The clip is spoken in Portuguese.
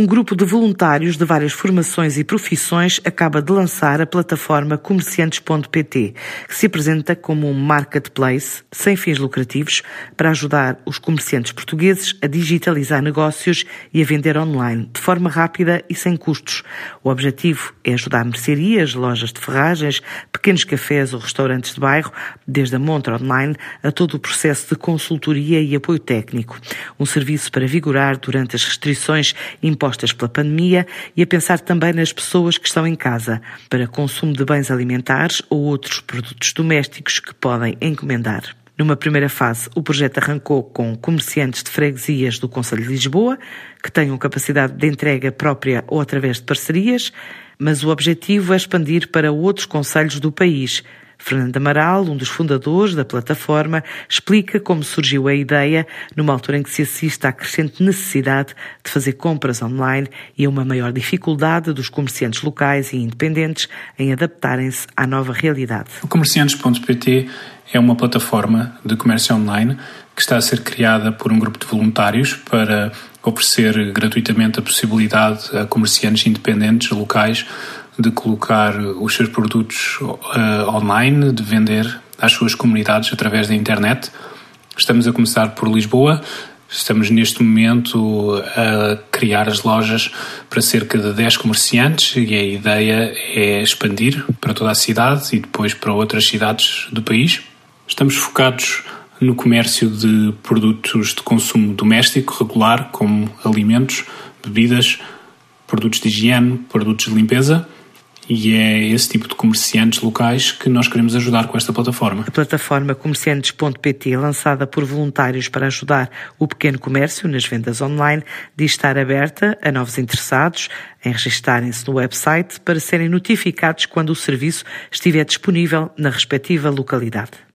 Um grupo de voluntários de várias formações e profissões acaba de lançar a plataforma comerciantes.pt, que se apresenta como um marketplace sem fins lucrativos para ajudar os comerciantes portugueses a digitalizar negócios e a vender online de forma rápida e sem custos. O objetivo é ajudar mercearias, lojas de ferragens, pequenos cafés ou restaurantes de bairro, desde a montra online a todo o processo de consultoria e apoio técnico. Um serviço para vigorar durante as restrições impostas impostas pela pandemia e a pensar também nas pessoas que estão em casa para consumo de bens alimentares ou outros produtos domésticos que podem encomendar. Numa primeira fase, o projeto arrancou com comerciantes de freguesias do Conselho de Lisboa, que tenham capacidade de entrega própria ou através de parcerias, mas o objetivo é expandir para outros conselhos do país, Fernando Amaral, um dos fundadores da plataforma, explica como surgiu a ideia numa altura em que se assiste à crescente necessidade de fazer compras online e a uma maior dificuldade dos comerciantes locais e independentes em adaptarem-se à nova realidade. O comerciantes.pt é uma plataforma de comércio online que está a ser criada por um grupo de voluntários para oferecer gratuitamente a possibilidade a comerciantes independentes locais de colocar os seus produtos uh, online, de vender às suas comunidades através da internet. Estamos a começar por Lisboa. Estamos neste momento a criar as lojas para cerca de 10 comerciantes e a ideia é expandir para toda a cidade e depois para outras cidades do país. Estamos focados no comércio de produtos de consumo doméstico regular, como alimentos, bebidas, produtos de higiene, produtos de limpeza e é esse tipo de comerciantes locais que nós queremos ajudar com esta plataforma. A plataforma comerciantes.pt, lançada por voluntários para ajudar o pequeno comércio nas vendas online, diz estar aberta a novos interessados em registarem-se no website para serem notificados quando o serviço estiver disponível na respectiva localidade.